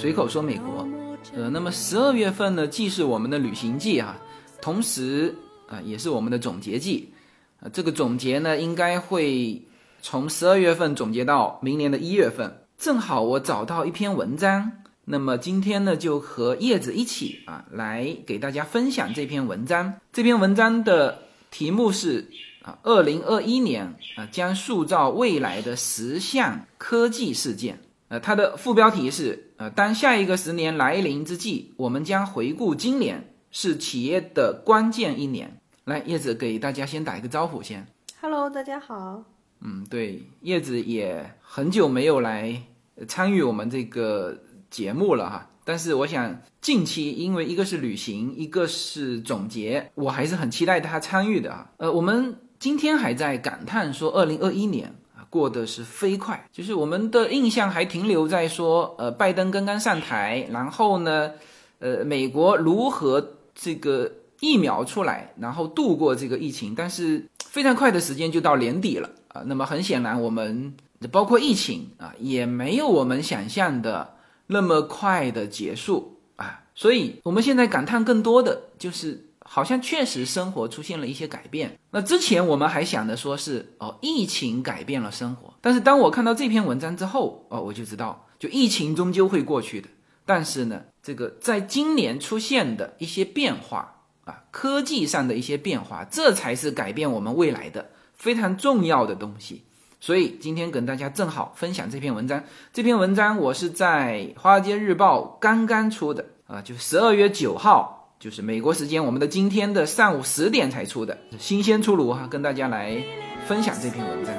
随口说美国。呃，那么十二月份呢，既是我们的旅行季啊，同时啊，也是我们的总结季。啊，这个总结呢，应该会从十二月份总结到明年的一月份。正好我找到一篇文章，那么今天呢，就和叶子一起啊，来给大家分享这篇文章。这篇文章的题目是啊，二零二一年啊，将塑造未来的十项科技事件。呃，它的副标题是呃，当下一个十年来临之际，我们将回顾今年是企业的关键一年。来，叶子给大家先打一个招呼，先。Hello，大家好。嗯，对，叶子也很久没有来参与我们这个节目了哈。但是我想近期，因为一个是旅行，一个是总结，我还是很期待他参与的啊。呃，我们今天还在感叹说，二零二一年。过得是飞快，就是我们的印象还停留在说，呃，拜登刚刚上台，然后呢，呃，美国如何这个疫苗出来，然后度过这个疫情，但是非常快的时间就到年底了啊。那么很显然，我们包括疫情啊，也没有我们想象的那么快的结束啊。所以我们现在感叹更多的就是。好像确实生活出现了一些改变。那之前我们还想着说是哦，疫情改变了生活。但是当我看到这篇文章之后，哦，我就知道，就疫情终究会过去的。但是呢，这个在今年出现的一些变化啊，科技上的一些变化，这才是改变我们未来的非常重要的东西。所以今天跟大家正好分享这篇文章。这篇文章我是在《华尔街日报》刚刚出的啊，就十二月九号。就是美国时间，我们的今天的上午十点才出的新鲜出炉哈，跟大家来分享这篇文章。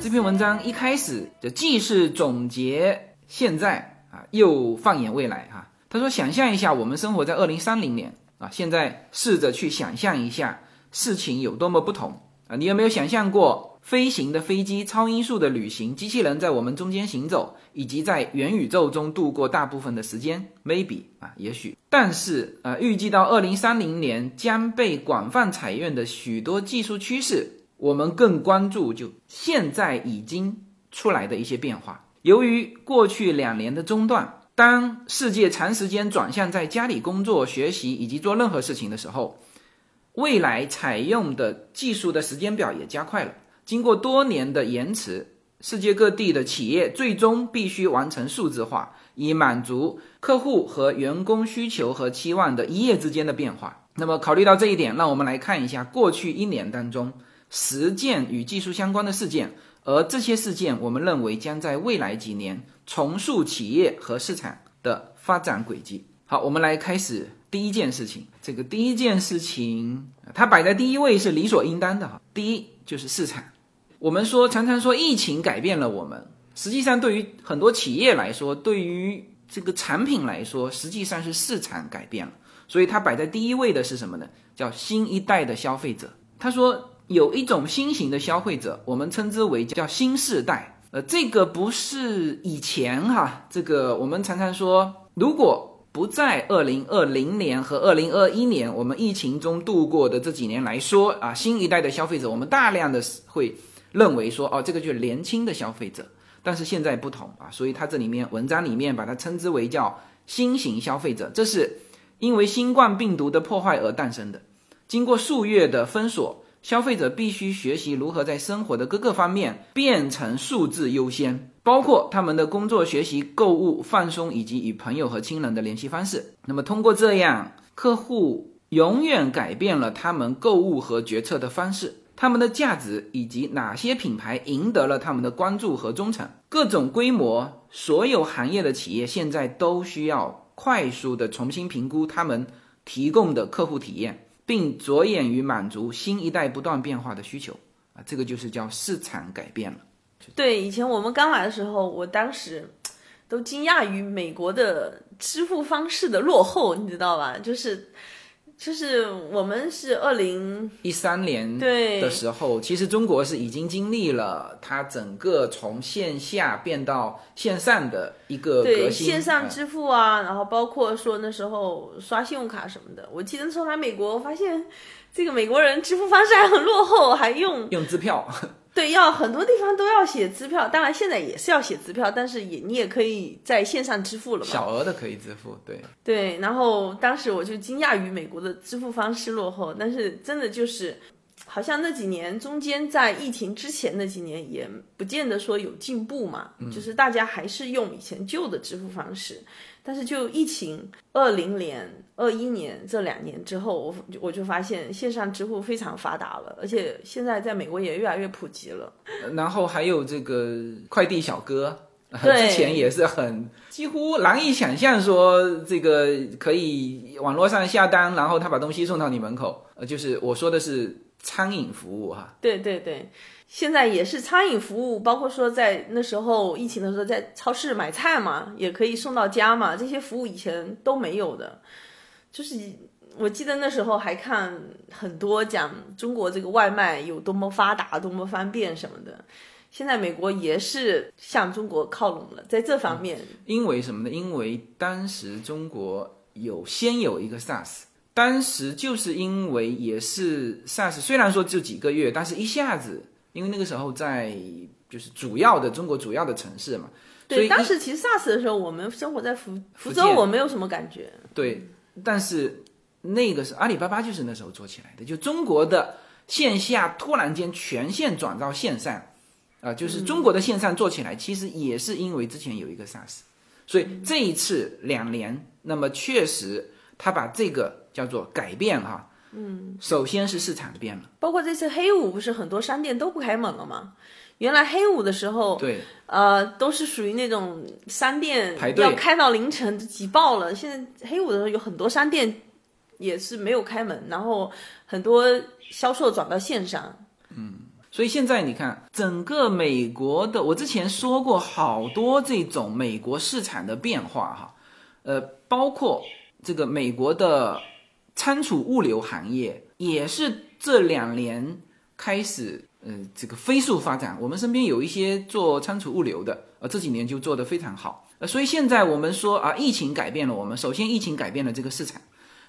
这篇文章一开始就既是总结现在啊，又放眼未来哈。他说：“想象一下，我们生活在二零三零年。”啊，现在试着去想象一下事情有多么不同啊！你有没有想象过飞行的飞机、超音速的旅行、机器人在我们中间行走，以及在元宇宙中度过大部分的时间？Maybe 啊，也许。但是啊，预计到二零三零年将被广泛采用的许多技术趋势，我们更关注就现在已经出来的一些变化。由于过去两年的中断。当世界长时间转向在家里工作、学习以及做任何事情的时候，未来采用的技术的时间表也加快了。经过多年的延迟，世界各地的企业最终必须完成数字化，以满足客户和员工需求和期望的一夜之间的变化。那么，考虑到这一点，让我们来看一下过去一年当中十件与技术相关的事件。而这些事件，我们认为将在未来几年重塑企业和市场的发展轨迹。好，我们来开始第一件事情。这个第一件事情，它摆在第一位是理所应当的哈。第一就是市场。我们说常常说疫情改变了我们，实际上对于很多企业来说，对于这个产品来说，实际上是市场改变了。所以它摆在第一位的是什么呢？叫新一代的消费者。他说。有一种新型的消费者，我们称之为叫新世代。呃，这个不是以前哈，这个我们常常说，如果不在二零二零年和二零二一年我们疫情中度过的这几年来说啊，新一代的消费者，我们大量的会认为说，哦，这个就是年轻的消费者。但是现在不同啊，所以它这里面文章里面把它称之为叫新型消费者，这是因为新冠病毒的破坏而诞生的，经过数月的封锁。消费者必须学习如何在生活的各个方面变成数字优先，包括他们的工作、学习、购物、放松以及与朋友和亲人的联系方式。那么，通过这样，客户永远改变了他们购物和决策的方式，他们的价值以及哪些品牌赢得了他们的关注和忠诚。各种规模、所有行业的企业现在都需要快速的重新评估他们提供的客户体验。并着眼于满足新一代不断变化的需求啊，这个就是叫市场改变了。对，以前我们刚来的时候，我当时都惊讶于美国的支付方式的落后，你知道吧？就是就是我们是二零一三年对的时候，其实中国是已经经历了它整个从线下变到线上的一个革对新。嗯线上支付啊，然后包括说那时候刷信用卡什么的。我记得那时候来美国，我发现这个美国人支付方式还很落后，还用用支票，对要很多地方都要写支票，当然现在也是要写支票，但是也你也可以在线上支付了嘛。小额的可以支付，对。对，然后当时我就惊讶于美国的支付方式落后，但是真的就是，好像那几年中间在疫情之前那几年也不见得说有进步嘛，就是大家还是用以前旧的支付方式，但是就疫情二零年、二一年这两年之后，我我就发现线上支付非常发达了，而且现在在美国也越来越普及了。然后还有这个快递小哥。之前也是很几乎难以想象，说这个可以网络上下单，然后他把东西送到你门口。呃，就是我说的是餐饮服务哈，对对对，现在也是餐饮服务，包括说在那时候疫情的时候，在超市买菜嘛，也可以送到家嘛，这些服务以前都没有的。就是我记得那时候还看很多讲中国这个外卖有多么发达、多么方便什么的。现在美国也是向中国靠拢了，在这方面，因为什么呢？因为当时中国有先有一个 SARS，当时就是因为也是 SARS，虽然说就几个月，但是一下子，因为那个时候在就是主要的中国主要的城市嘛，所对，以当时其实 SARS 的时候，我们生活在福福州，我没有什么感觉。对，但是那个是阿里巴巴就是那时候做起来的，就中国的线下突然间全线转到线上，啊、就是中国的线上做起来，其实也是因为之前有一个 SARS，所以这一次两年，那么确实他把这个叫做改变哈、嗯，首先是市场变了，包括这次黑五，不是很多商店都不开门了吗？原来黑五的时候，对，呃，都是属于那种商店排队要开到凌晨挤爆了。现在黑五的时候有很多商店也是没有开门，然后很多销售转到线上。嗯所以现在你看，整个美国的，我之前说过好多这种美国市场的变化哈，呃，包括这个美国的仓储物流行业也是这两年开始，呃，这个飞速发展。我们身边有一些做仓储物流的，呃，这几年就做得非常好。呃，所以现在我们说啊，疫情改变了我们，首先疫情改变了这个市场，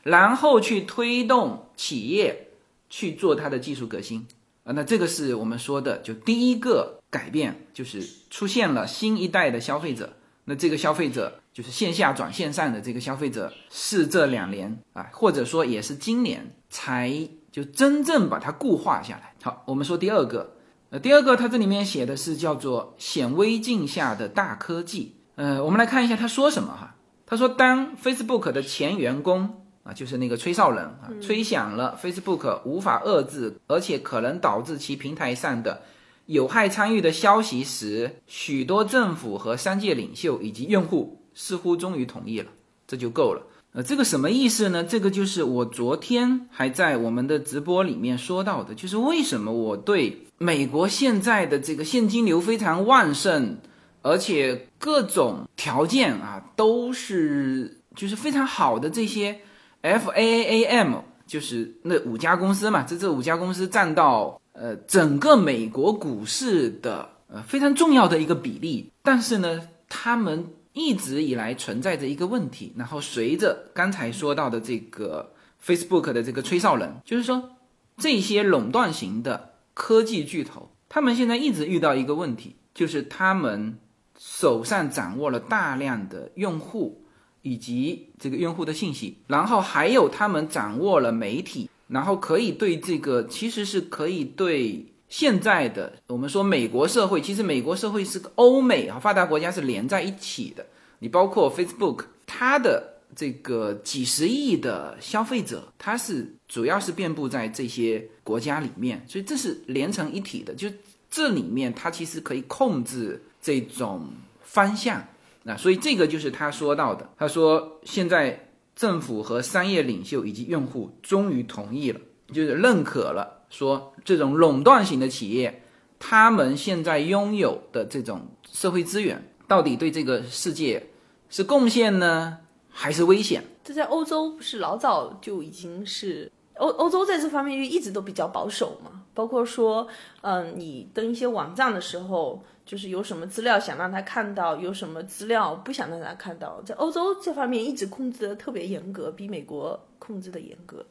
然后去推动企业去做它的技术革新。啊，那这个是我们说的，就第一个改变，就是出现了新一代的消费者。那这个消费者就是线下转线上的这个消费者，是这两年啊，或者说也是今年才就真正把它固化下来。好，我们说第二个，呃，第二个它这里面写的是叫做显微镜下的大科技。呃，我们来看一下他说什么哈。他说，当 Facebook 的前员工啊，就是那个吹哨人啊，吹响了 Facebook 无法遏制，而且可能导致其平台上的有害参与的消息时，许多政府和商界领袖以及用户似乎终于同意了，这就够了。呃，这个什么意思呢？这个就是我昨天还在我们的直播里面说到的，就是为什么我对美国现在的这个现金流非常旺盛，而且各种条件啊都是就是非常好的这些 F A A M，就是那五家公司嘛，这这五家公司占到呃整个美国股市的呃非常重要的一个比例，但是呢，他们一直以来存在着一个问题，然后随着刚才说到的这个 Facebook 的这个吹哨人，就是说这些垄断型的科技巨头，他们现在一直遇到一个问题，就是他们手上掌握了大量的用户以及这个用户的信息，然后还有他们掌握了媒体，然后可以对这个其实是可以对现在的我们说美国社会，其实美国社会是欧美啊发达国家是连在一起的。你包括 Facebook，它的这个几十亿的消费者，它是主要是遍布在这些国家里面，所以这是连成一体的。就这里面，它其实可以控制这种方向。那所以这个就是他说到的，他说现在政府和商业领袖以及用户终于同意了，就是认可了，说这种垄断型的企业，他们现在拥有的这种社会资源，到底对这个世界是贡献呢，还是危险。这在欧洲不是老早就已经是欧欧洲在这方面就一直都比较保守嘛，包括说，嗯，你登一些网站的时候，就是有什么资料想让他看到，有什么资料不想让他看到，在欧洲这方面一直控制的特别严格，比美国控制的严格。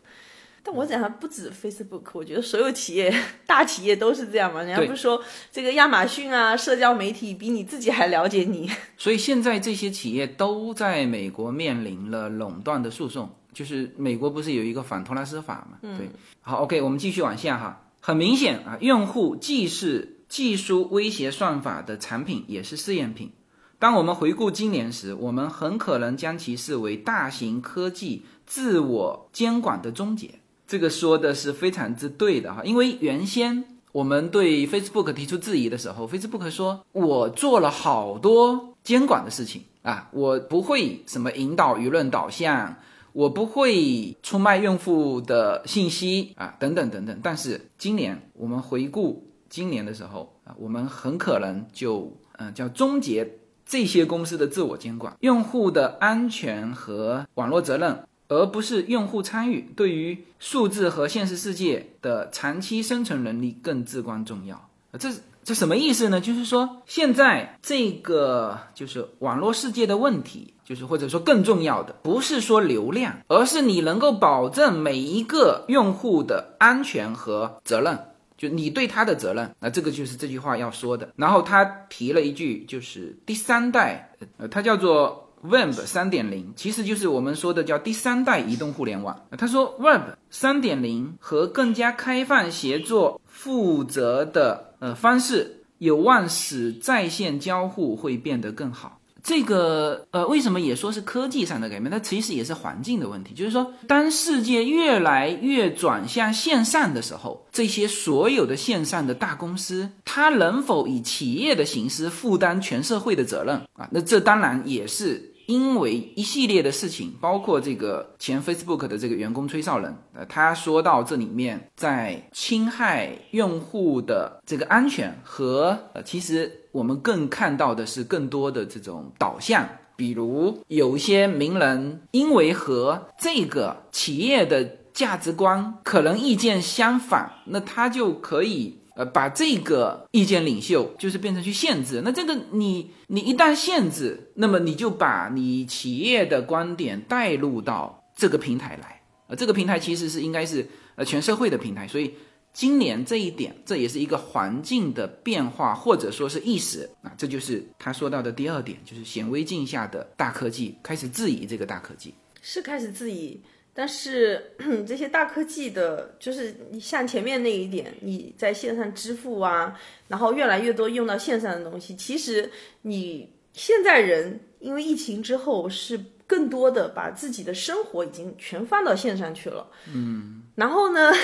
但我想不止 Facebook，我觉得所有企业、大企业都是这样嘛。人家不是说这个亚马逊啊，社交媒体比你自己还了解你。所以现在这些企业都在美国面临了垄断的诉讼，就是美国不是有一个反托拉斯法嘛？对。好，OK，我们继续往下哈。很明显啊，用户既是技术威胁算法的产品，也是试验品。当我们回顾今年时，我们很可能将其视为大型科技自我监管的终结。这个说的是非常之对的哈，因为原先我们对 Facebook 提出质疑的时候，Facebook 说我做了好多监管的事情啊，我不会什么引导舆论导向，我不会出卖用户的信息啊，等等等等。但是今年我们回顾今年的时候啊，我们很可能就嗯叫终结这些公司的自我监管，用户的安全和网络责任。而不是用户参与，对于数字和现实世界的长期生存能力更至关重要。这这什么意思呢？就是说，现在这个就是网络世界的问题，就是或者说更重要的，不是说流量，而是你能够保证每一个用户的安全和责任，就你对他的责任。那这个就是这句话要说的。然后他提了一句，就是第三代，呃，它叫做。Web 三点零其实就是我们说的叫第三代移动互联网。他说，Web 三点零和更加开放、协作、负责的呃方式，有望使在线交互会变得更好。这个呃，为什么也说是科技上的改变？它其实也是环境的问题。就是说，当世界越来越转向线上的时候，这些所有的线上的大公司，它能否以企业的形式负担全社会的责任啊？那这当然也是。因为一系列的事情，包括这个前 Facebook 的这个员工崔少人，呃，他说到这里面在侵害用户的这个安全和呃，其实我们更看到的是更多的这种导向，比如有一些名人因为和这个企业的价值观可能意见相反，那他就可以。呃，把这个意见领袖就是变成去限制，那这个你你一旦限制，那么你就把你企业的观点带入到这个平台来，呃，这个平台其实是应该是呃全社会的平台，所以今年这一点，这也是一个环境的变化或者说是意识。啊，这就是他说到的第二点，就是显微镜下的大科技开始质疑这个大科技，是开始质疑。但是 这些大科技的，就是你像前面那一点，你在线上支付啊，然后越来越多用到线上的东西，其实你现在人因为疫情之后是更多的把自己的生活已经全放到线上去了。嗯，然后呢？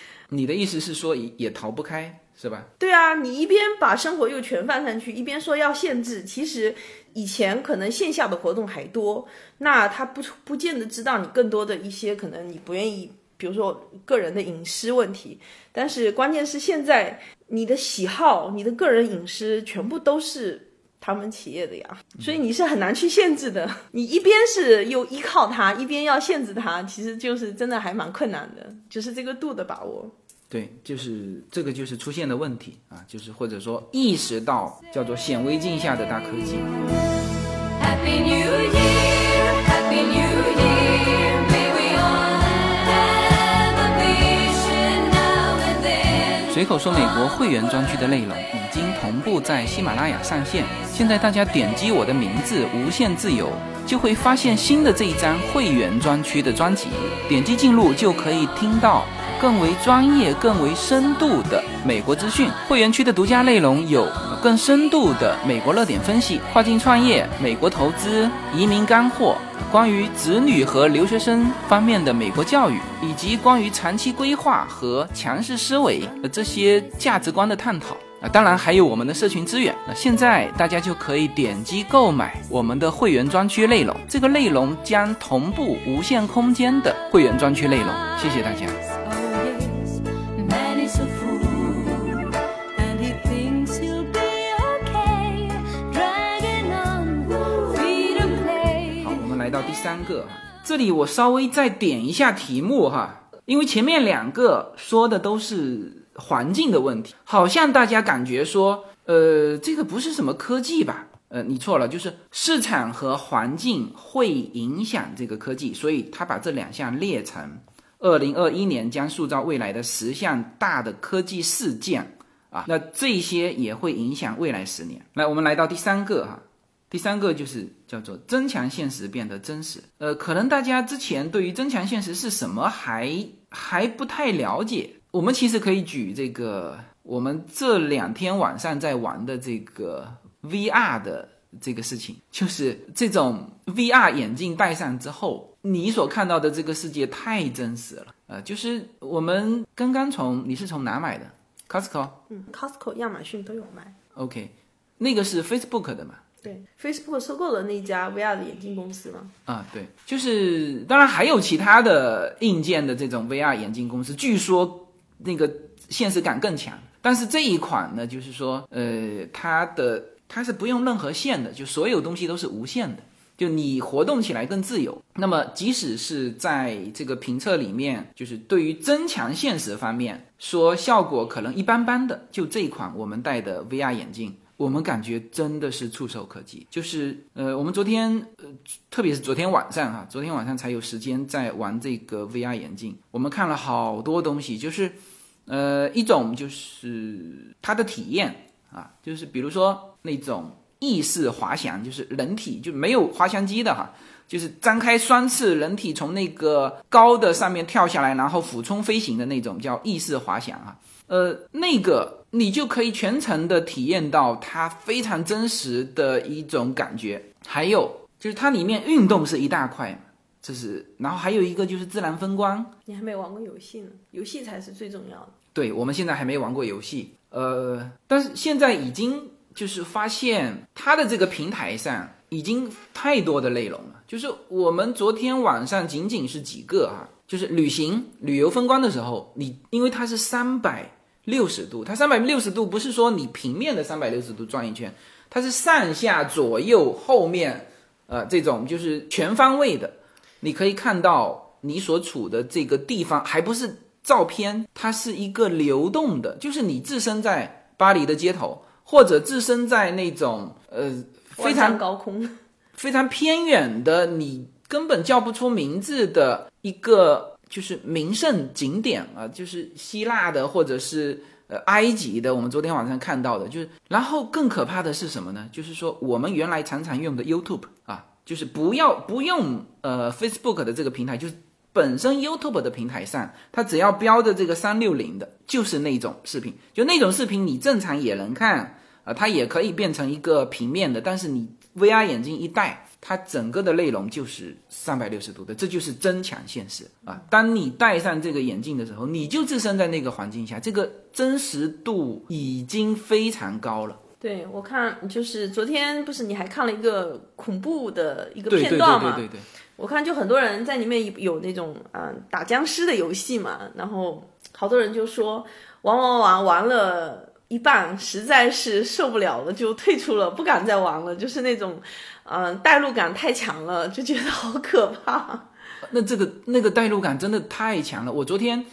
你的意思是说也也逃不开是吧？对啊，你一边把生活又全放上去，一边说要限制，其实。以前可能线下的活动还多，那他不不见得知道你更多的一些可能你不愿意，比如说个人的隐私问题。但是关键是现在你的喜好、你的个人隐私全部都是他们企业的呀，所以你是很难去限制的。你一边是又依靠他，一边要限制他，其实就是真的还蛮困难的，就是这个度的把握。对，就是这个就是出现的问题啊，就是或者说意识到叫做显微镜下的大科技。随口说，美国会员专区的内容已经同步在喜马拉雅上线，现在大家点击我的名字“无限自由”，就会发现新的这一张会员专区的专辑，点击进入就可以听到。更为专业、更为深度的美国资讯，会员区的独家内容有更深度的美国热点分析、跨境创业、美国投资、移民干货，关于子女和留学生方面的美国教育，以及关于长期规划和强势思维的这些价值观的探讨啊，当然还有我们的社群资源。那现在大家就可以点击购买我们的会员专区内容，这个内容将同步无限空间的会员专区内容。谢谢大家。这里我稍微再点一下题目哈，因为前面两个说的都是环境的问题，好像大家感觉说，呃，这个不是什么科技吧？呃，你错了，就是市场和环境会影响这个科技，所以他把这两项列成二零二一年将塑造未来的十项大的科技事件啊，那这些也会影响未来十年。来，我们来到第三个哈。第三个就是叫做增强现实变得真实。呃，可能大家之前对于增强现实是什么还还不太了解。我们其实可以举这个我们这两天晚上在玩的这个 VR 的这个事情，就是这种 VR 眼镜戴上之后，你所看到的这个世界太真实了。呃，就是我们刚刚从你是从哪买的？Costco？嗯，Costco、亚马逊都有卖。OK，那个是 Facebook 的嘛？对，Facebook 收购了那家 VR 的眼镜公司吗？啊，对，就是当然还有其他的硬件的这种 VR 眼镜公司，据说那个现实感更强。但是这一款呢，就是说，呃，它的它是不用任何线的，就所有东西都是无线的，就你活动起来更自由。那么即使是在这个评测里面，就是对于增强现实方面说效果可能一般般的，就这一款我们戴的 VR 眼镜。我们感觉真的是触手可及，就是呃，我们昨天呃，特别是昨天晚上哈，昨天晚上才有时间在玩这个 VR 眼镜。我们看了好多东西，就是呃，一种就是它的体验啊，就是比如说那种意识滑翔，就是人体就没有滑翔机的哈，就是张开双翅，人体从那个高的上面跳下来，然后俯冲飞行的那种叫意识滑翔啊，呃，那个。你就可以全程的体验到它非常真实的一种感觉，还有就是它里面运动是一大块，这是，然后还有一个就是自然风光。你还没玩过游戏呢，游戏才是最重要的。对，我们现在还没玩过游戏，呃，但是现在已经就是发现它的这个平台上已经太多的内容了，就是我们昨天晚上仅仅是几个啊，就是旅行旅游风光的时候，你因为它是三百。六十度，它三百六十度不是说你平面的三百六十度转一圈，它是上下左右后面，呃，这种就是全方位的，你可以看到你所处的这个地方，还不是照片，它是一个流动的，就是你置身在巴黎的街头，或者置身在那种呃非常高空、非常偏远的，你根本叫不出名字的一个。就是名胜景点啊，就是希腊的或者是呃埃及的，我们昨天晚上看到的，就是然后更可怕的是什么呢？就是说我们原来常常用的 YouTube 啊，就是不要不用呃 Facebook 的这个平台，就是本身 YouTube 的平台上，它只要标的这个三六零的，就是那种视频，就那种视频你正常也能看啊，它也可以变成一个平面的，但是你 VR 眼镜一戴。它整个的内容就是三百六十度的，这就是增强现实啊！当你戴上这个眼镜的时候，你就置身在那个环境下，这个真实度已经非常高了。对我看，就是昨天不是你还看了一个恐怖的一个片段嘛？对对对对。我看就很多人在里面有那种嗯打僵尸的游戏嘛，然后好多人就说玩玩玩玩了。一半实在是受不了了，就退出了，不敢再玩了。就是那种，嗯，代入感太强了，就觉得好可怕。那这个那个代入感真的太强了。我昨天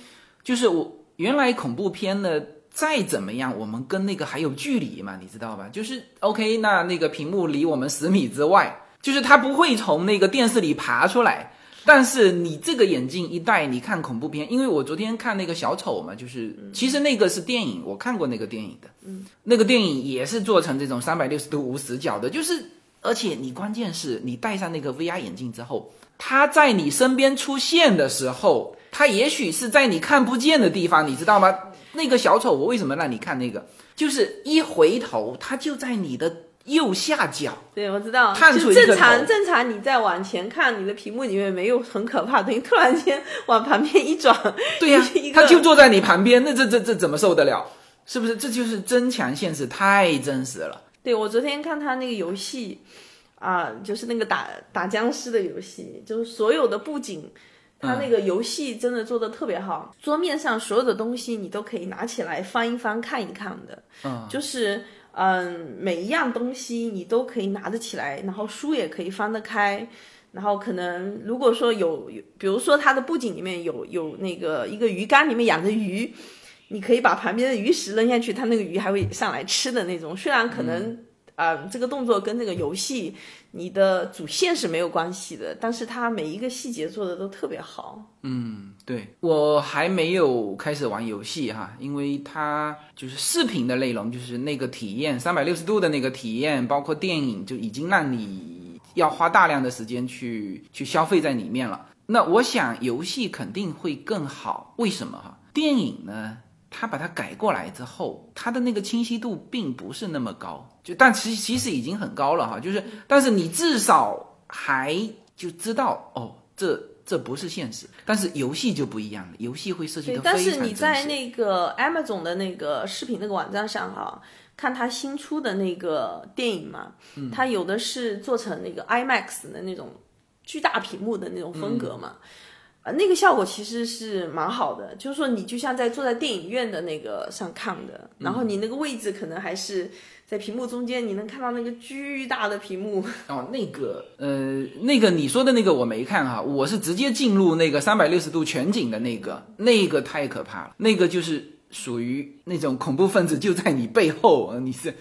就是我原来恐怖片呢，再怎么样，我们跟那个还有距离嘛，你知道吧？就是 OK，那那个屏幕离我们十米之外，就是它不会从那个电视里爬出来。但是你这个眼镜一戴，你看恐怖片，因为我昨天看那个小丑嘛，就是其实那个是电影，我看过那个电影的，嗯，那个电影也是做成这种三百六十度无死角的，就是而且你关键是你戴上那个 VR 眼镜之后，他在你身边出现的时候，他也许是在你看不见的地方，你知道吗？那个小丑，我为什么让你看那个？就是一回头，他就在你的。右下角，对我知道，就正常正常，你再往前看，你的屏幕里面没有很可怕，等于突然间往旁边一转，对呀，他就坐在你旁边，那这这这怎么受得了？是不是？这就是增强现实，太真实了。对我昨天看他那个游戏，啊，就是那个打打僵尸的游戏，就是所有的布景，他那个游戏真的做的特别好，桌面上所有的东西你都可以拿起来翻一翻看一看的，嗯，就是。嗯，每一样东西你都可以拿得起来，然后书也可以翻得开，然后可能如果说有有，比如说它的布景里面有有那个一个鱼缸里面养着鱼，你可以把旁边的鱼食扔下去，它那个鱼还会上来吃的那种。虽然可能啊、这个动作跟这个游戏你的主线是没有关系的，但是它每一个细节做的都特别好。嗯对我还没有开始玩游戏哈，因为它就是视频的内容，就是那个体验三百六十度的那个体验，包括电影就已经让你要花大量的时间去去消费在里面了。那我想游戏肯定会更好，为什么哈？电影呢，它把它改过来之后，它的那个清晰度并不是那么高，就但其其实已经很高了哈，就是但是你至少还就知道哦，这这不是现实。但是游戏就不一样了，游戏会设计对的，非常但是你在那个 Amazon 的那个视频那个网站上哈，看他新出的那个电影嘛，嗯它有的是做成那个 IMAX 的那种巨大屏幕的那种风格嘛。呃，那个效果其实是蛮好的，就是说你就像在坐在电影院的那个上看的，然后你那个位置可能还是在屏幕中间，你能看到那个巨大的屏幕。哦，那个呃，那个你说的那个我没看哈，我是直接进入那个三百六十度全景的那个，那个太可怕了，那个就是属于那种恐怖分子就在你背后，呃你是，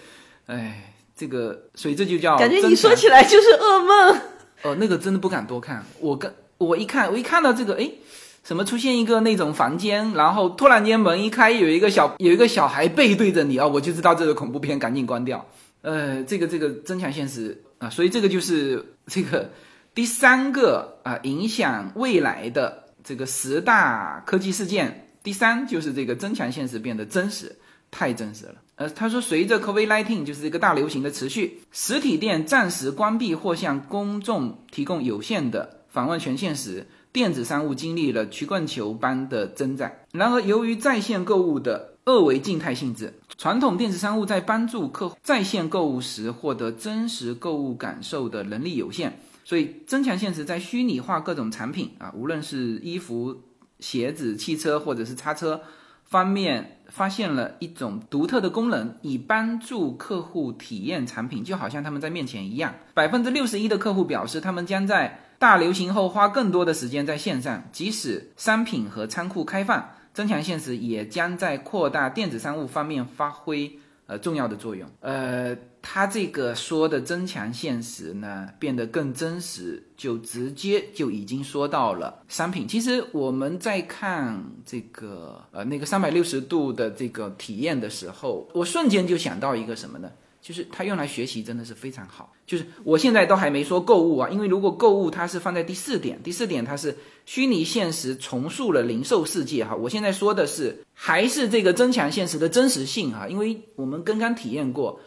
哎，这个所以这就叫感觉你说起来就是噩梦。哦，那个真的不敢多看。我跟我一看，我一看到这个，哎，什么出现一个那种房间，然后突然间门一开，有一个小有一个小孩背对着你啊、我就知道这个恐怖片，赶紧关掉。呃，这个这个增强现实啊，所以这个就是这个第三个啊、影响未来的这个十大科技事件。第三就是这个增强现实变得真实，太真实了。呃，他说，随着 COVID-19 就是这个大流行的持续，实体店暂时关闭或向公众提供有限的访问权限时，电子商务经历了曲棍球般的增长。然而，由于在线购物的二维静态性质，传统电子商务在帮助客户在线购物时获得真实购物感受的能力有限，所以增强现实在虚拟化各种产品啊，无论是衣服、鞋子、汽车或者是叉车方面，发现了一种独特的功能，以帮助客户体验产品，就好像他们在面前一样。百分之六十一的客户表示，他们将在大流行后花更多的时间在线上，即使商品和仓库开放，增强现实也将在扩大电子商务方面发挥呃重要的作用。呃，他这个说的增强现实呢，变得更真实，就直接就已经说到了商品。其实我们在看这个呃那个三百六十度的这个体验的时候，我瞬间就想到一个什么呢？就是它用来学习真的是非常好。就是我现在都还没说购物啊，因为如果购物它是放在第四点，第四点它是虚拟现实重塑了零售世界哈。我现在说的是还是这个增强现实的真实性哈，因为我们刚刚体验过，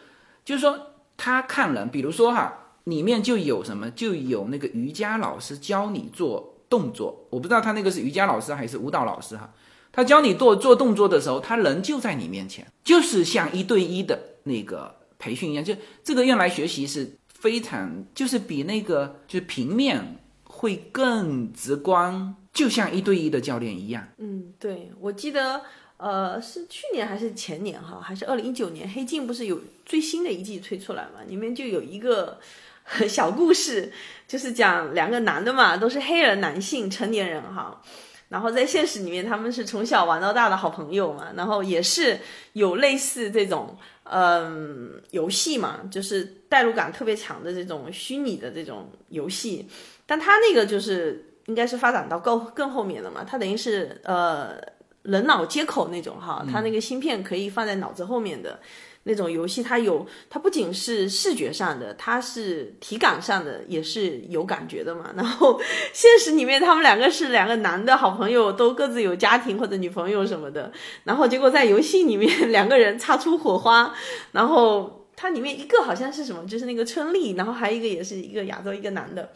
就是说他看人，比如说哈，里面就有什么，就有那个瑜伽老师教你做动作，我不知道他那个是瑜伽老师还是舞蹈老师哈。他教你做做动作的时候，他人就在你面前，就是像一对一的那个培训一样，就这个用来学习是非常，就是比那个就是平面会更直观，就像一对一的教练一样。嗯，对，我记得，呃，是去年还是前年哈，还是二零一九年，《黑镜》不是有最新的一季推出来嘛？里面就有一个 小故事，就是讲两个男的嘛，都是黑人男性成年人哈。然后在现实里面，他们是从小玩到大的好朋友嘛，然后也是有类似这种嗯游戏嘛，就是代入感特别强的这种虚拟的这种游戏，但他那个就是应该是发展到更更后面了嘛，它等于是呃人脑接口那种哈，它那个芯片可以放在脑子后面的。那种游戏，它有，它不仅是视觉上的，它是体感上的，也是有感觉的嘛。然后现实里面，他们两个是两个男的好朋友，都各自有家庭或者女朋友什么的。然后结果在游戏里面，两个人擦出火花。然后它里面一个好像是什么，就是那个春丽，然后还有一个也是一个亚洲一个男的。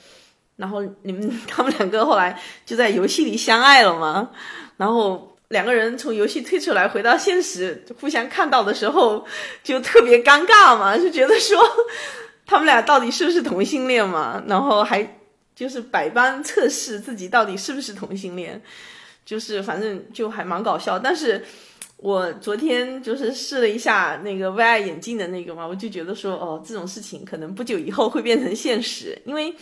然后你们 他们两个后来就在游戏里相爱了嘛。然后。两个人从游戏退出来，回到现实，互相看到的时候，就特别尴尬嘛，就觉得说他们俩到底是不是同性恋嘛？然后还就是百般测试自己到底是不是同性恋，就是反正就还蛮搞笑。但是我昨天就是试了一下那个 VR 眼镜的那个嘛，我就觉得说，哦，这种事情可能不久以后会变成现实，因为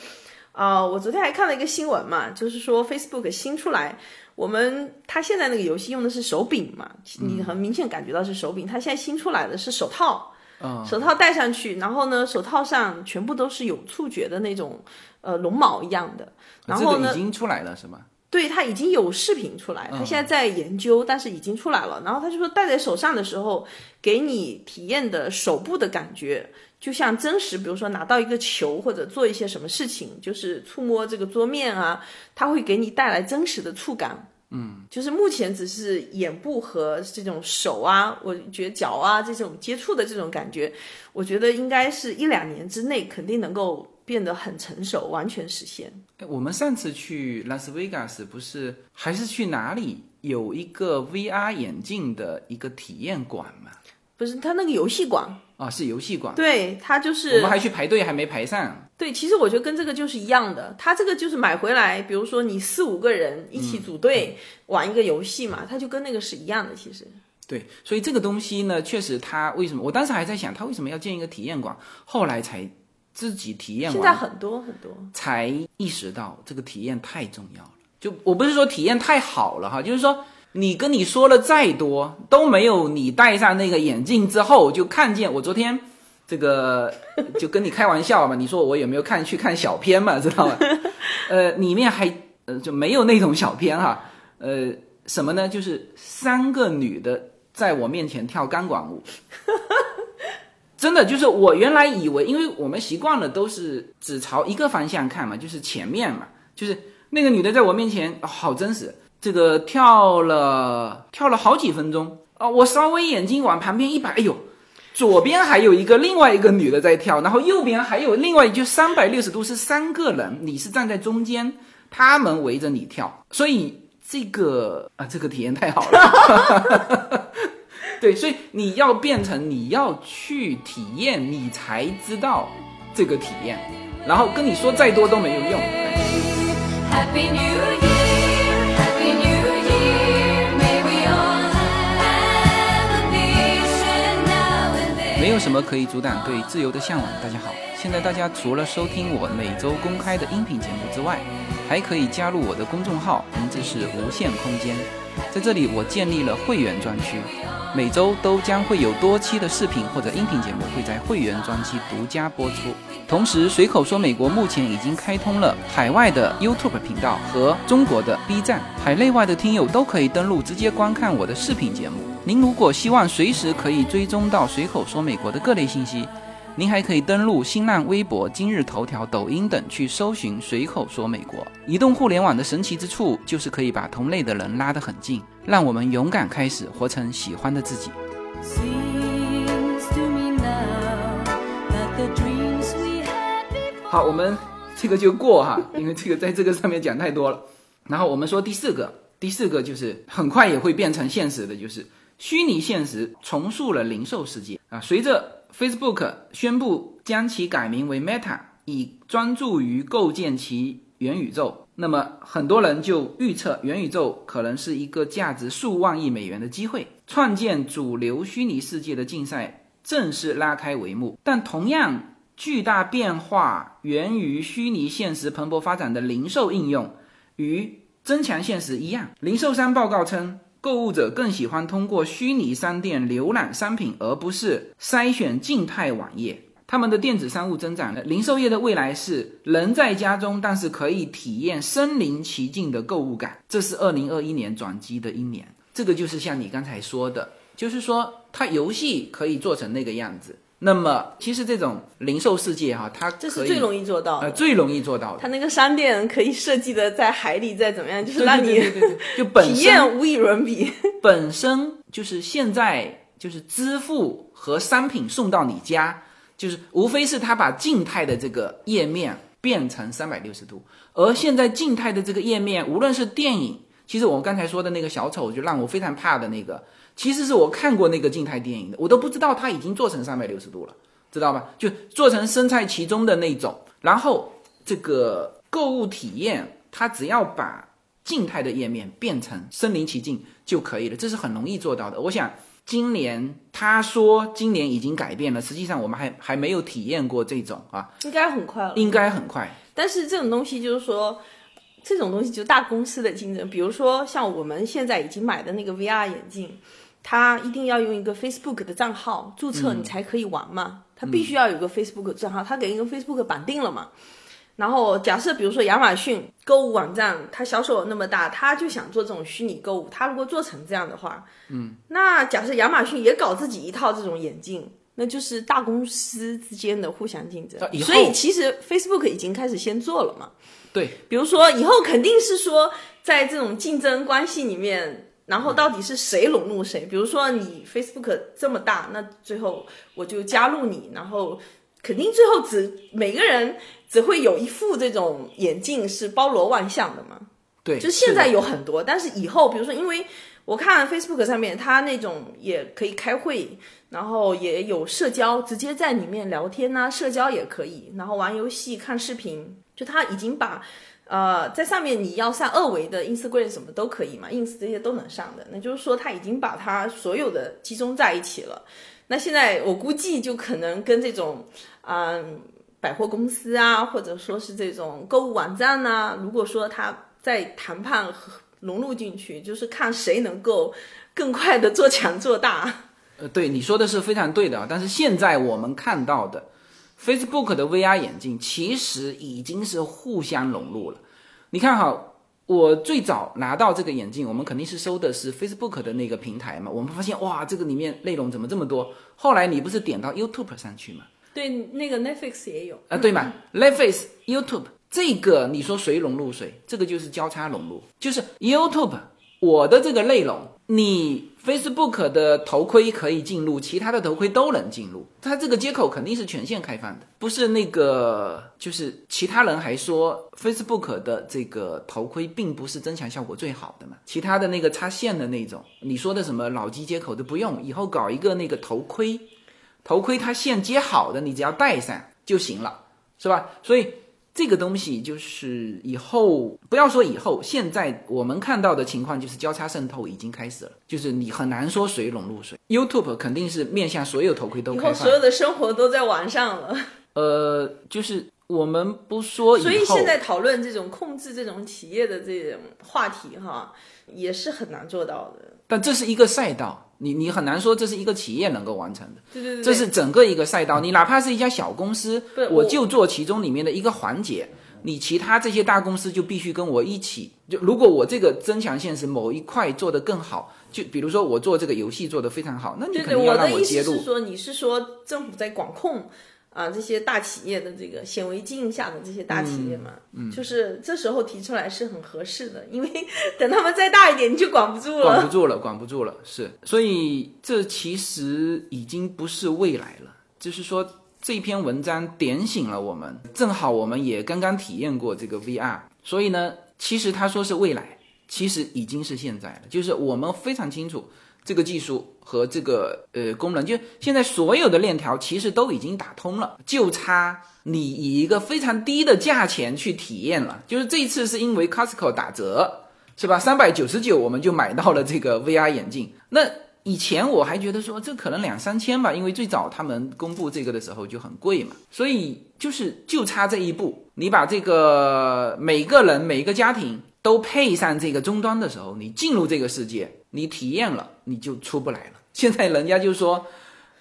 啊、我昨天还看了一个新闻嘛，就是说 Facebook 新出来，我们他现在那个游戏用的是手柄嘛，你很明显感觉到是手柄，它现在新出来的是手套，嗯手套戴上去，然后呢，手套上全部都是有触觉的那种呃绒毛一样的，然后呢已，经出来了是吗？对，它已经有视频出来，他现在在研究，但是已经出来了。然后他就说戴在手上的时候，给你体验的手部的感觉，就像真实，比如说拿到一个球或者做一些什么事情，就是触摸这个桌面啊，它会给你带来真实的触感。嗯，就是目前只是眼部和这种手啊，我觉得脚啊这种接触的这种感觉，我觉得应该是一两年之内肯定能够变得很成熟，完全实现。哎我们上次去拉斯维加斯不是还是去哪里有一个 VR 眼镜的一个体验馆嘛？不是它那个游戏馆，啊，是游戏馆。对，它就是我们还去排队，还没排上。对，其实我觉得跟这个就是一样的，它这个就是买回来，比如说你四五个人一起组队玩一个游戏嘛，它就跟那个是一样的。其实，对，所以这个东西呢，确实它为什么？我当时还在想，它为什么要建一个体验馆？后来才自己体验完，现在很多很多，才意识到这个体验太重要了。就我不是说体验太好了哈，就是说你跟你说了再多，都没有你戴上那个眼镜之后就看见。我昨天这个 就跟你开玩笑嘛，你说我有没有看去看小片嘛，知道吗？呃，里面还呃就没有那种小片哈，呃，什么呢？就是三个女的在我面前跳钢管舞。真的就是我原来以为，因为我们习惯了都是只朝一个方向看嘛，就是前面嘛，就是那个女的在我面前、好真实，这个跳了跳了好几分钟啊、我稍微眼睛往旁边一摆，哎呦，左边还有一个另外一个女的在跳，然后右边还有另外就三百六十度是三个人，你是站在中间，他们围着你跳，所以这个啊这个体验太好了。对，所以你要变成你要去体验，你才知道这个体验，然后跟你说再多都没有用。Happy New Year, 有什么可以阻挡对自由的向往。大家好，现在大家除了收听我每周公开的音频节目之外，还可以加入我的公众号，名字是无限空间。在这里，我建立了会员专区，每周都将会有多期的视频或者音频节目会在会员专区独家播出。同时，随口说美国目前已经开通了海外的 YouTube 频道和中国的 B 站，海内外的听友都可以登录直接观看我的视频节目。您如果希望随时可以追踪到随口说美国的各类信息，您还可以登录新浪微博、今日头条、抖音等去搜寻“随口说美国”。移动互联网的神奇之处就是可以把同类的人拉得很近，让我们勇敢开始，活成喜欢的自己。好，我们这个就过哈，因为这个在这个上面讲太多了。然后我们说第四个，第四个就是很快也会变成现实的，就是虚拟现实重塑了零售世界啊。随着 Facebook 宣布将其改名为 Meta，以专注于构建其元宇宙，那么很多人就预测元宇宙可能是一个价值数万亿美元的机会，创建主流虚拟世界的竞赛正式拉开帷幕。但同样巨大变化源于虚拟现实蓬勃发展的零售应用，与增强现实一样。零售商报告称，购物者更喜欢通过虚拟商店浏览商品，而不是筛选静态网页。他们的电子商务增长了，零售业的未来是人在家中，但是可以体验身临其境的购物感。这是二零二一年转机的一年，这个就是像你刚才说的，就是说它游戏可以做成那个样子。那么其实这种零售世界哈、它这是最容易易做到的。呃最容易做到的。它那个商店可以设计的在海里，再怎么样，就是让你 就本体验无与伦比。本身就是现在就是支付和商品送到你家，就是无非是他把静态的这个页面变成三百六十度，而现在静态的这个页面，无论是电影，其实我们刚才说的那个小丑，就让我非常怕的那个，其实是我看过那个静态电影的，我都不知道它已经做成三百六十度了，知道吧？就做成身在其中的那种，然后这个购物体验，它只要把静态的页面变成身临其境就可以了，这是很容易做到的。我想今年他说今年已经改变了，实际上我们还还没有体验过这种啊，应该很快了。应该很快。但是这种东西就是说，这种东西就大公司的竞争，比如说像我们现在已经买的那个 VR 眼镜，它一定要用一个 Facebook 的账号注册，你才可以玩嘛。他必须要有个 Facebook 账号，他给一个 Facebook 绑定了嘛。然后假设比如说亚马逊购物网站，它销售额那么大，他就想做这种虚拟购物。他如果做成这样的话，嗯，那假设亚马逊也搞自己一套这种眼镜，那就是大公司之间的互相竞争所以其实 Facebook 已经开始先做了嘛。对，比如说以后肯定是说，在这种竞争关系里面，然后到底是谁笼络谁？比如说你 Facebook 这么大，那最后我就加入你，然后肯定最后只每个人只会有一副这种眼镜是包罗万象的嘛。对，就现在有很多，但是以后比如说，因为我看 Facebook 上面，它那种也可以开会，然后也有社交，直接在里面聊天呐、社交也可以，然后玩游戏、看视频，就它已经把。呃，在上面你要上二维的 Instagram 什么都可以嘛，ins 这些都能上的。那就是说，它已经把它所有的集中在一起了。那现在我估计就可能跟这种，嗯、百货公司啊，或者说是这种购物网站呐、如果说它在谈判和融入进去，就是看谁能够更快的做强做大。呃，对你说的是非常对的。但是现在我们看到的 Facebook 的 VR 眼镜，其实已经是互相融入了。你看哈，我最早拿到这个眼镜，我们肯定是搜的是 Facebook 的那个平台嘛。我们发现哇，这个里面内容怎么这么多？后来你不是点到 YouTube 上去吗？对，那个 Netflix 也有啊，对嘛？Netflix、YouTube 这个你说谁融入谁？这个就是交叉融入，就是 YouTube 我的这个内容，你 Facebook 的头盔可以进入，其他的头盔都能进入，它这个接口肯定是全线开放的，不是那个就是其他人还说 Facebook 的这个头盔并不是增强效果最好的嘛，其他的那个插线的那种，你说的什么老机接口都不用，以后搞一个那个头盔。头盔它线接好的，你只要戴上就行了，是吧？所以这个东西就是以后不要说以后，现在我们看到的情况就是交叉渗透已经开始了，就是你很难说谁融入谁。YouTube 肯定是面向所有头盔都开放以后所，有的生活都在网上了。呃，就是我们不说以后，所以现在讨论这种控制这种企业的这种话题哈，也是很难做到的。但这是一个赛道，你你很难说这是一个企业能够完成的。对对对，这是整个一个赛道，你哪怕是一家小公司我我就做其中里面的一个环节，你其他这些大公司就必须跟我一起。就如果我这个增强现实某一块做得更好，就比如说我做这个游戏做得非常好，那你对对，肯定要我的意让接入。思是说，你是说政府在管控啊、这些大企业的这个显微镜下的这些大企业嘛？嗯，就是这时候提出来是很合适的，因为 等他们再大一点，你就管不住了。管不住了，管不住了，是，所以这其实已经不是未来了，就是说这篇文章点醒了我们，正好我们也刚刚体验过这个 VR，所以呢，其实他说是未来，其实已经是现在了，就是我们非常清楚这个技术和这个呃功能，就现在所有的链条其实都已经打通了，就差你以一个非常低的价钱去体验了，就是这一次是因为 Costco 打折。是吧？三百九十九我们就买到了这个 VR 眼镜。那以前我还觉得说这可能两三千吧，因为最早他们公布这个的时候就很贵嘛，所以就是就差这一步，你把这个每个人每一个家庭都配上这个终端的时候，你进入这个世界，你体验了，你就出不来了。现在人家就说，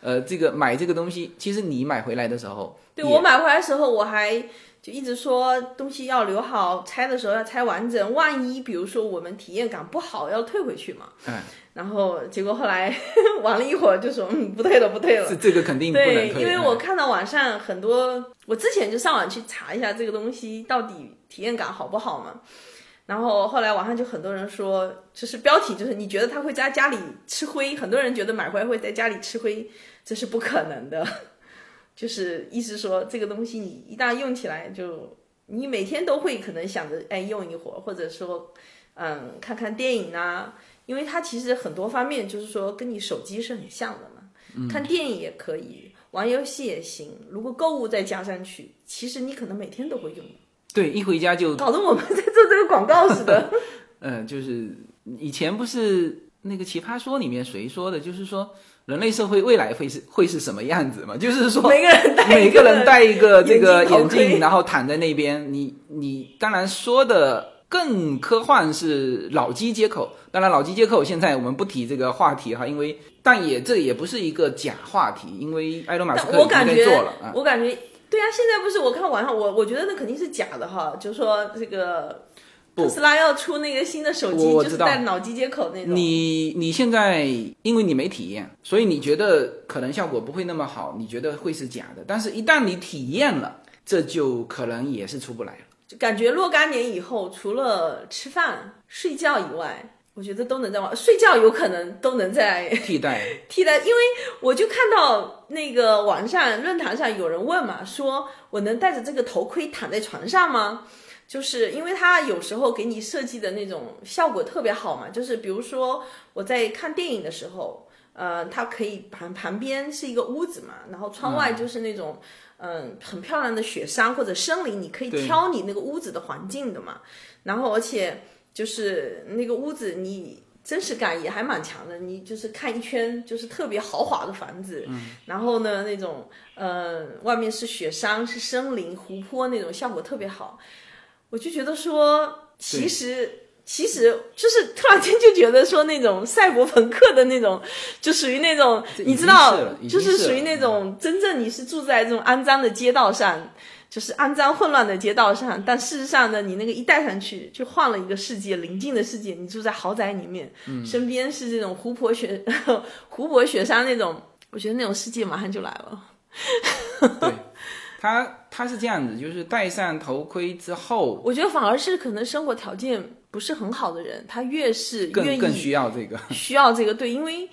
呃，这个买这个东西，其实你买回来的时候，对我买回来的时候，我还就一直说东西要留好，拆的时候要拆完整，万一比如说我们体验感不好，要退回去嘛。嗯，然后结果后来玩了一会儿，就说嗯不对了，不对了这。这个肯定不能对，因为嗯我看到网上很多，我之前就上网去查一下这个东西到底体验感好不好嘛。然后后来网上就很多人说，就是标题就是你觉得他会在家里吃灰，很多人觉得买回来会在家里吃灰，这是不可能的。就是意思说这个东西你一旦用起来就，你每天都会可能想着哎用一会儿，或者说嗯看看电影啊，因为它其实很多方面就是说跟你手机是很像的嘛。看电影也可以，玩游戏也行。如果购物再加上去，其实你可能每天都会用，对一回家就搞得我们 在做这个广告似的。嗯，就是以前不是那个《奇葩说》里面谁说的？就是说人类社会未来会是会是什么样子嘛？就是说每个人戴一个每个人戴一个这个眼眼镜然后躺在那边。你你当然说的更科幻是脑机接口，当然脑机接口现在我们不提这个话题哈，因为但也这也不是一个假话题，因为埃隆马斯克已经但我感觉在做了啊。我感觉对啊，现在不是我看网上，我我觉得那肯定是假的哈，就说这个特斯拉要出那个新的手机，就是带脑机接口那种。你你现在因为你没体验，所以你觉得可能效果不会那么好，你觉得会是假的。但是，一旦你体验了，这就可能也是出不来了。就感觉若干年以后，除了吃饭、睡觉以外，我觉得都能在网睡觉有可能都能在 替代，替代，因为我就看到那个网上论坛上有人问嘛，说我能戴着这个头盔躺在床上吗？就是因为它有时候给你设计的那种效果特别好嘛，就是比如说我在看电影的时候，呃，它可以旁旁边是一个屋子嘛，然后窗外就是那种嗯、很漂亮的雪山或者森林，你可以挑你那个屋子的环境的嘛，然后而且就是那个屋子你。真实感也还蛮强的，你就是看一圈就是特别豪华的房子，然后呢那种呃外面是雪山是森林湖泊那种效果特别好，我就觉得说其实其实就是突然间就觉得说那种赛博朋克的那种，就属于那种你知道就是属于那种真正你是住在这种肮脏的街道上。就是肮脏混乱的街道上，但事实上呢，你那个一戴上去，就换了一个世界，宁静的世界。你住在豪宅里面，身边是这种湖泊雪、湖泊雪山那种，我觉得那种世界马上就来了。对，他他是这样子，就是戴上头盔之后，我觉得反而是可能生活条件不是很好的人，他越是愿意更更需要这个。需要这个，对，因为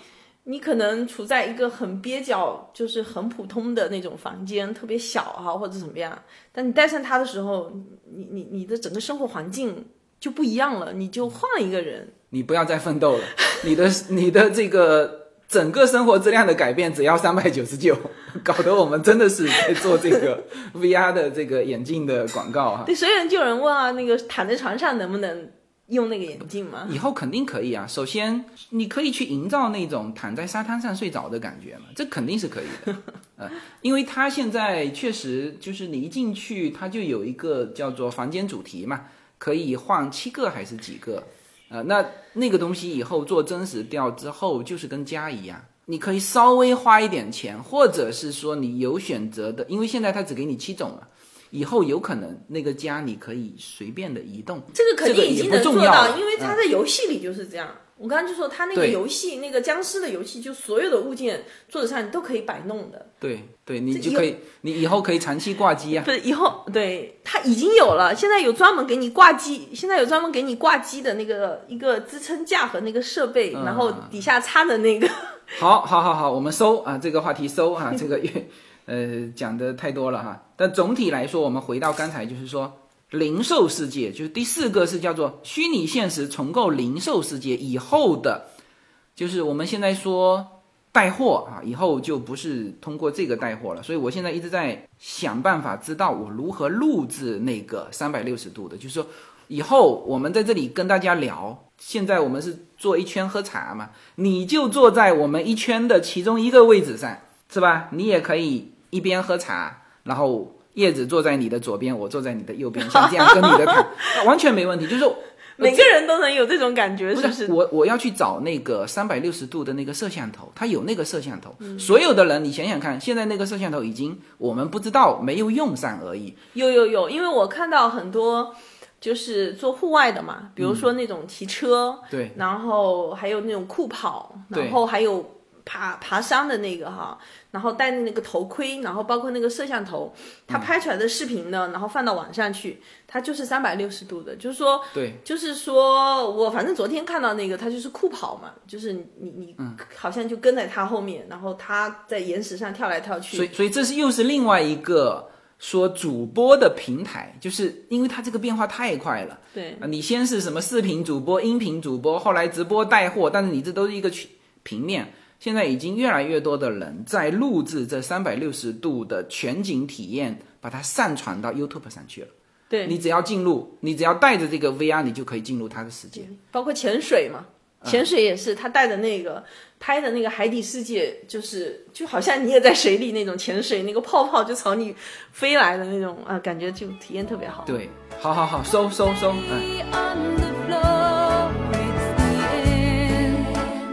你可能处在一个很蹩脚，就是很普通的那种房间，特别小哈、或者怎么样。但你戴上它的时候，你你你的整个生活环境就不一样了，你就换了一个人。你不要再奋斗了，你的你的这个整个生活质量的改变只要三百九十九，搞得我们真的是在做这个 VR 的这个眼镜的广告哈。对，所以就有人问啊，那个躺在床上能不能用那个眼镜吗？以后肯定可以啊。首先，你可以去营造那种躺在沙滩上睡着的感觉嘛，这肯定是可以的。呃，因为它现在确实就是你一进去，它就有一个叫做房间主题嘛，可以换七个还是几个？呃，那那个东西以后做真实调之后，就是跟家一样，你可以稍微花一点钱，或者是说你有选择的，因为现在它只给你七种了。以后有可能那个家你可以随便的移动，这个肯定已经能做到，因为它在游戏里就是这样。我刚刚就说，他那个游戏，那个僵尸的游戏，就所有的物件桌子上你都可以摆弄的。对对，你就可以，你以后可以长期挂机啊。不是以后对它已经有了，现在有专门给你挂机，现在有专门给你挂机的那个一个支撑架和那个设备，嗯然后底下插的那个。好，好，好，好，我们收啊，这个话题收啊，这个越呃讲的太多了哈。但总体来说，我们回到刚才，就是说零售世界，就是第四个是叫做虚拟现实重构零售世界以后的，就是我们现在说带货啊，以后就不是通过这个带货了。所以我现在一直在想办法，知道我如何录制那个三百六十度的，就是说以后我们在这里跟大家聊。现在我们是坐一圈喝茶嘛，你就坐在我们一圈的其中一个位置上，是吧？你也可以一边喝茶，然后叶子坐在你的左边，我坐在你的右边，像这样跟你的谈，完全没问题。就是每个人都能有这种感觉，不是不是？我我要去找那个三百六十度的那个摄像头，它有那个摄像头。所有的人，你想想看，现在那个摄像头已经我们不知道没有用上而已。有有有，因为我看到很多就是做户外的嘛，比如说那种骑车，对然后还有那种酷跑，对然后还有爬爬山的那个哈，然后戴那个头盔，然后包括那个摄像头，他拍出来的视频呢，然后放到网上去，它就是三百六十度的，就是说，对，就是说我反正昨天看到那个，他就是酷跑嘛，就是你你好像就跟在他后面，然后他在岩石上跳来跳去，所以所以这是又是另外一个说主播的平台，就是因为它这个变化太快了。对。啊，你先是什么视频主播、音频主播，后来直播带货，但是你这都是一个曲平面。现在已经越来越多的人在录制这三百六十度的全景体验，把它上传到 YouTube 上去了。对，你只要进入，你只要带着这个 VR，你就可以进入它的世界。包括潜水嘛，潜水也是，他带的那个拍的那个海底世界，就是就好像你也在水里那种潜水，那个泡泡就朝你飞来的那种啊，感觉就体验特别好。对，好好好，收收收，嗯。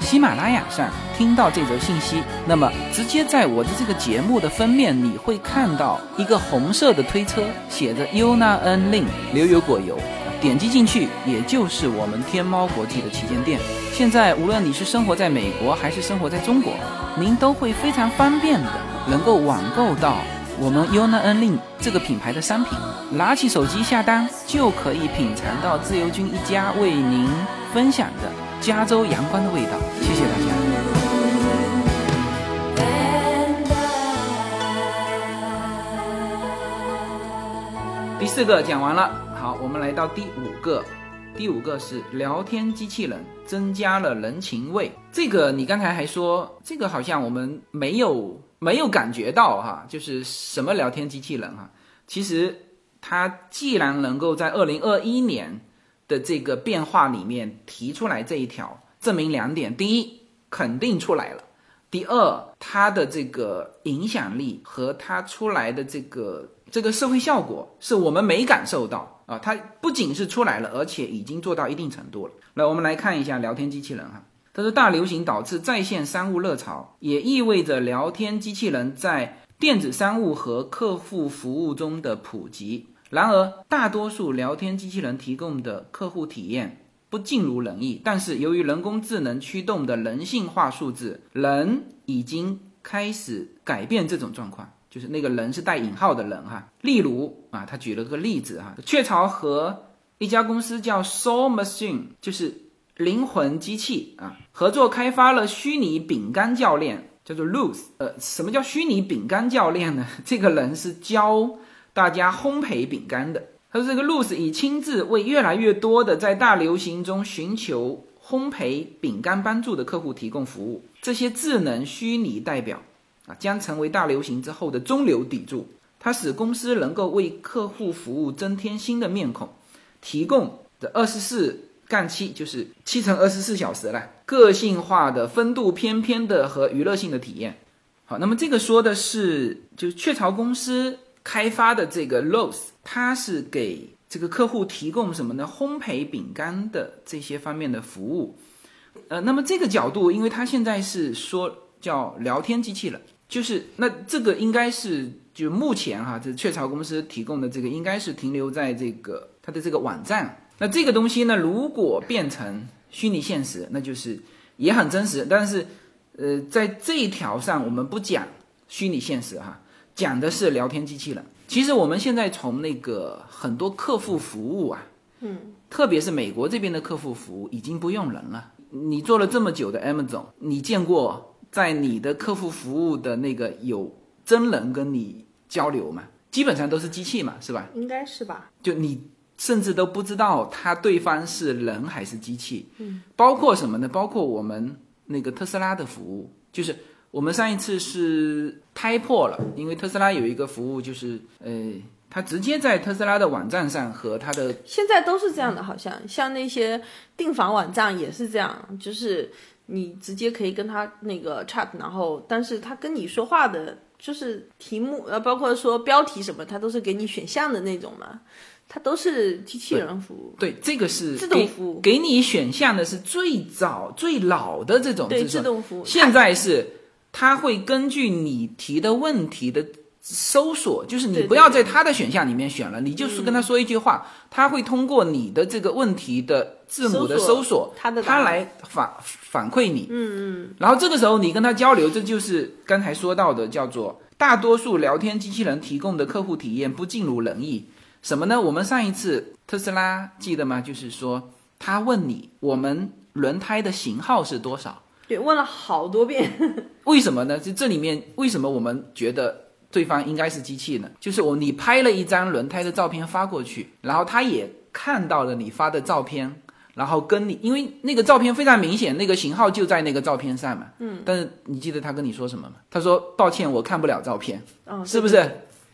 喜马拉雅上听到这则信息，那么直接在我的这个节目的封面，你会看到一个红色的推车，写着 Yona N Lin 牛油果油。点击进去，也就是我们天猫国际的旗舰店。现在，无论你是生活在美国还是生活在中国，您都会非常方便的能够网购到我们 Una N Link 这个品牌的商品。拿起手机下单，就可以品尝到自由军一家为您分享的加州阳光的味道。谢谢大家。第四个讲完了，好，我们来到第五个。第五个是聊天机器人增加了人情味。这个你刚才还说，这个好像我们没有没有感觉到哈，就是什么聊天机器人哈。其实它既然能够在二零二一年的这个变化里面提出来这一条，证明两点：第一，肯定出来了；第二，它的这个影响力和它出来的这个这个社会效果是我们没感受到啊，它不仅是出来了，而且已经做到一定程度了。来，我们来看一下聊天机器人哈。它说大流行导致在线商务热潮，也意味着聊天机器人在电子商务和客户服务中的普及。然而，大多数聊天机器人提供的客户体验不尽如人意，但是由于人工智能驱动的人性化数字，人已经开始改变这种状况。就是那个人是带引号的人哈，例如啊，他举了个例子哈，雀巢和一家公司叫 Soul Machine，就是灵魂机器啊，合作开发了虚拟饼干教练，叫做 Luz。呃，什么叫虚拟饼干教练呢？这个人是教大家烘焙饼干的。他说这个 Luz 已亲自为越来越多的在大流行中寻求烘焙饼干帮助的客户提供服务。这些智能虚拟代表。啊，将成为大流行之后的中流砥柱。它使公司能够为客户服务增添新的面孔，提供的二十四杠七就是七乘二十四小时了，个性化的、风度翩翩的和娱乐性的体验。好，那么这个说的是就是雀巢公司开发的这个 Rose，它是给这个客户提供什么呢？烘焙饼干的这些方面的服务。呃，那么这个角度，因为它现在是说叫聊天机器了。就是那这个应该是就目前哈，这雀巢公司提供的这个应该是停留在这个它的这个网站。那这个东西呢，如果变成虚拟现实，那就是也很真实。但是，呃，在这一条上我们不讲虚拟现实哈，讲的是聊天机器人。其实我们现在从那个很多客户服务啊，嗯，特别是美国这边的客户服务已经不用人了。你做了这么久的 Amazon，你见过？在你的客户服务的那个有真人跟你交流吗？基本上都是机器嘛，是吧？应该是吧。就你甚至都不知道他对方是人还是机器。嗯，包括什么呢？包括我们那个特斯拉的服务，就是我们上一次是胎破了，因为特斯拉有一个服务，就是呃，它直接在特斯拉的网站上和它的现在都是这样的，好像像那些订房网站也是这样，就是。你直接可以跟他那个 chat，然后但是他跟你说话的，就是题目呃，包括说标题什么，他都是给你选项的那种嘛，它都是机器人服务。对，这个是自动服务，给你选项的是最早最老的这种对自动服务。现在是它会根据你提的问题的搜索，就是你不要在他的选项里面选了，你就是跟他说一句话，他会通过你的这个问题的字母的搜索，他的他来反反馈你。嗯嗯。然后这个时候你跟他交流，这就是刚才说到的，叫做大多数聊天机器人提供的客户体验不尽如人意。什么呢？我们上一次特斯拉记得吗？就是说他问你，我们轮胎的型号是多少？对，问了好多遍。为什么呢？就这里面为什么我们觉得对方应该是机器呢，就是我你拍了一张轮胎的照片发过去，然后他也看到了你发的照片，然后跟你，因为那个照片非常明显，那个型号就在那个照片上嘛。嗯。但是你记得他跟你说什么吗？他说抱歉，我看不了照片，哦，是不是？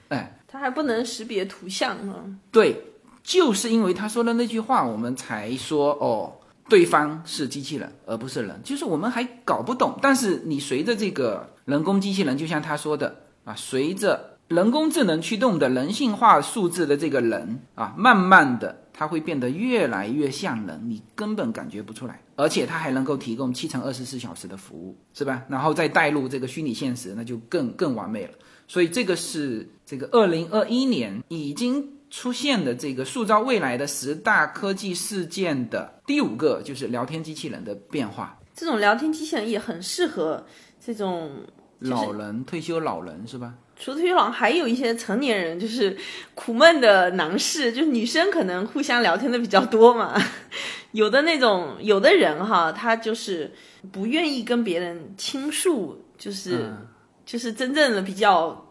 哎，他还不能识别图像啊。对，就是因为他说的那句话，我们才说哦，对方是机器人而不是人，就是我们还搞不懂。但是你随着这个人工机器人，就像他说的啊，随着人工智能驱动的人性化数字的这个人啊，慢慢的它会变得越来越像人，你根本感觉不出来，而且它还能够提供七乘二十四小时的服务，是吧？然后再带入这个虚拟现实，那就更更完美了。所以这个是这个二零二一年已经出现的这个塑造未来的十大科技事件的第五个，就是聊天机器人的变化。这种聊天机器人也很适合这种老人退休老人是吧？除了退休老人，还有一些成年人，就是苦闷的男士，就是女生可能互相聊天的比较多嘛。有的那种，有的人哈，他就是不愿意跟别人倾诉，就是、嗯就是真正的比较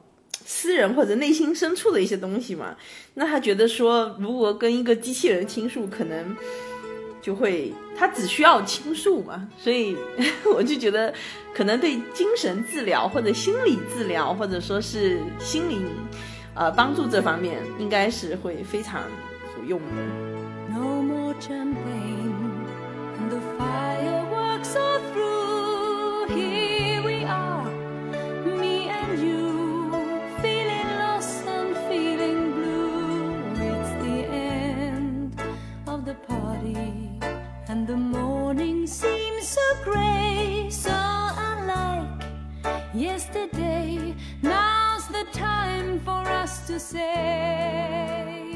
私人或者内心深处的一些东西嘛。那他觉得说，如果跟一个机器人倾诉，可能就会他只需要倾诉嘛，所以 我就觉得可能对精神治疗或者心理治疗或者说是心灵呃帮助这方面，应该是会非常有用的。No more champagne, the fireworks are through. And the morning seems so grey, so unlike yesterday. Now's the time for us to say.